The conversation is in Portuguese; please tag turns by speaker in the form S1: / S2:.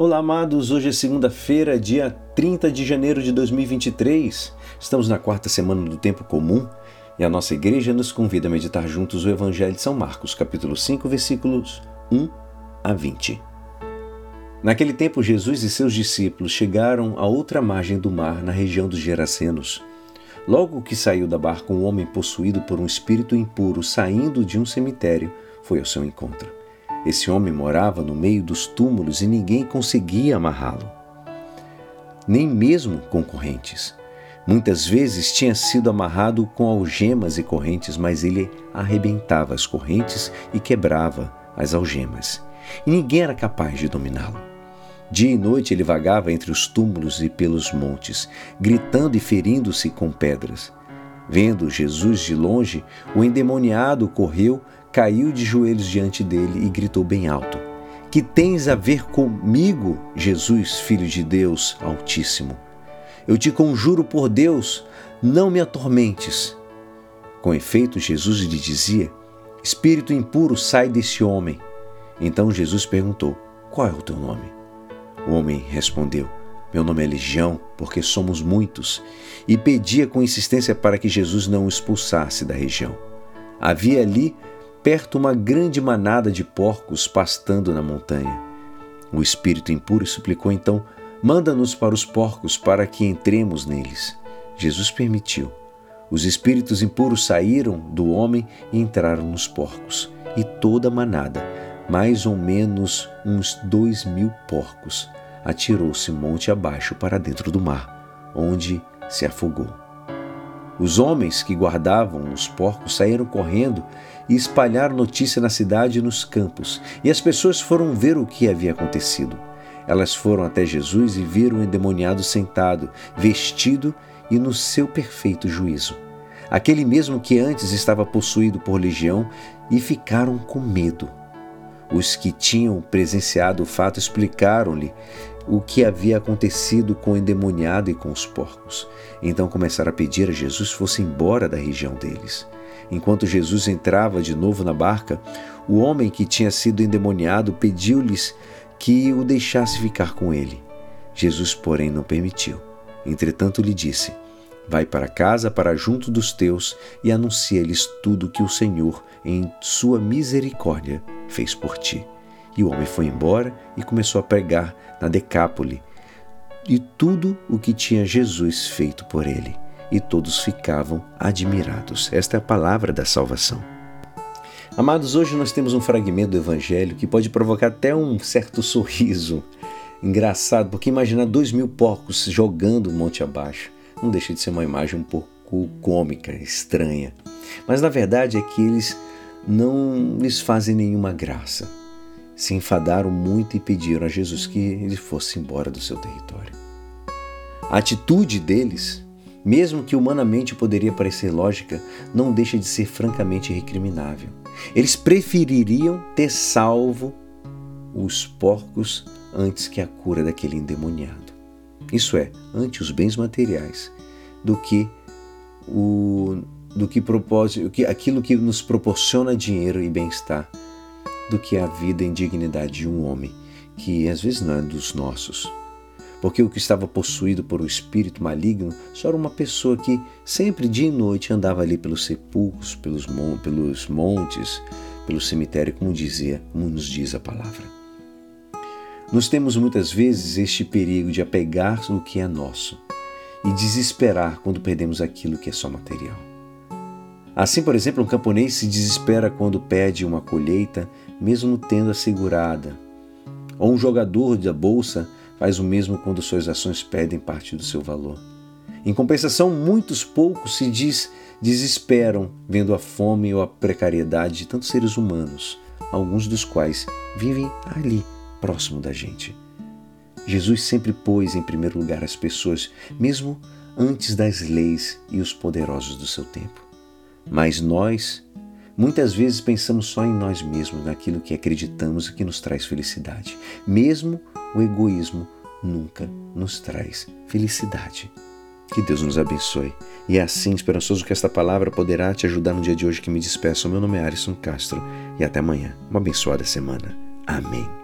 S1: Olá, amados. Hoje é segunda-feira, dia 30 de janeiro de 2023. Estamos na quarta semana do tempo comum e a nossa igreja nos convida a meditar juntos o Evangelho de São Marcos, capítulo 5, versículos 1 a 20. Naquele tempo, Jesus e seus discípulos chegaram à outra margem do mar, na região dos Gerasenos. Logo que saiu da barca, um homem possuído por um espírito impuro, saindo de um cemitério, foi ao seu encontro. Esse homem morava no meio dos túmulos e ninguém conseguia amarrá-lo, nem mesmo com correntes. Muitas vezes tinha sido amarrado com algemas e correntes, mas ele arrebentava as correntes e quebrava as algemas, e ninguém era capaz de dominá-lo. Dia e noite ele vagava entre os túmulos e pelos montes, gritando e ferindo-se com pedras. Vendo Jesus de longe, o endemoniado correu, caiu de joelhos diante dele e gritou bem alto: Que tens a ver comigo, Jesus, filho de Deus Altíssimo? Eu te conjuro por Deus, não me atormentes. Com efeito, Jesus lhe dizia: Espírito impuro, sai desse homem. Então Jesus perguntou: Qual é o teu nome? O homem respondeu: meu nome é Legião, porque somos muitos, e pedia com insistência para que Jesus não o expulsasse da região. Havia ali perto uma grande manada de porcos pastando na montanha. O espírito impuro suplicou então: Manda-nos para os porcos para que entremos neles. Jesus permitiu. Os espíritos impuros saíram do homem e entraram nos porcos, e toda a manada, mais ou menos uns dois mil porcos, atirou-se monte abaixo para dentro do mar, onde se afogou. Os homens que guardavam os porcos saíram correndo e espalharam notícia na cidade e nos campos, e as pessoas foram ver o que havia acontecido. Elas foram até Jesus e viram o endemoniado sentado, vestido e no seu perfeito juízo. Aquele mesmo que antes estava possuído por legião, e ficaram com medo. Os que tinham presenciado o fato explicaram-lhe o que havia acontecido com o endemoniado e com os porcos. Então começaram a pedir a Jesus fosse embora da região deles. Enquanto Jesus entrava de novo na barca, o homem que tinha sido endemoniado pediu-lhes que o deixasse ficar com ele. Jesus, porém, não permitiu. Entretanto, lhe disse: Vai para casa, para junto dos teus, e anuncia-lhes tudo que o Senhor, em sua misericórdia, fez por ti. E o homem foi embora e começou a pregar na Decápole e tudo o que tinha Jesus feito por ele. E todos ficavam admirados. Esta é a palavra da salvação. Amados, hoje nós temos um fragmento do Evangelho que pode provocar até um certo sorriso. Engraçado, porque imaginar dois mil porcos jogando o monte abaixo não deixa de ser uma imagem um pouco cômica, estranha. Mas na verdade é que eles não lhes fazem nenhuma graça. Se enfadaram muito e pediram a Jesus que ele fosse embora do seu território. A atitude deles, mesmo que humanamente poderia parecer lógica, não deixa de ser francamente recriminável. Eles prefeririam ter salvo os porcos antes que a cura daquele endemoniado. Isso é, ante os bens materiais, do que o do que aquilo que nos proporciona dinheiro e bem-estar, do que a vida e dignidade de um homem que às vezes não é dos nossos. Porque o que estava possuído por um espírito maligno só era uma pessoa que sempre dia e noite andava ali pelos sepulcros, pelos, pelos montes, pelo cemitério, como dizia, como nos diz a palavra. Nós temos muitas vezes este perigo de apegar no que é nosso e desesperar quando perdemos aquilo que é só material. Assim, por exemplo, um camponês se desespera quando perde uma colheita, mesmo tendo assegurada. Ou um jogador da bolsa faz o mesmo quando suas ações perdem parte do seu valor. Em compensação, muitos poucos se diz, desesperam vendo a fome ou a precariedade de tantos seres humanos, alguns dos quais vivem ali, próximo da gente. Jesus sempre pôs em primeiro lugar as pessoas, mesmo antes das leis e os poderosos do seu tempo. Mas nós, muitas vezes, pensamos só em nós mesmos, naquilo que acreditamos e que nos traz felicidade. Mesmo o egoísmo nunca nos traz felicidade. Que Deus nos abençoe. E é assim, esperançoso que esta palavra poderá te ajudar no dia de hoje que me despeço. Meu nome é Alisson Castro e até amanhã. Uma abençoada semana. Amém.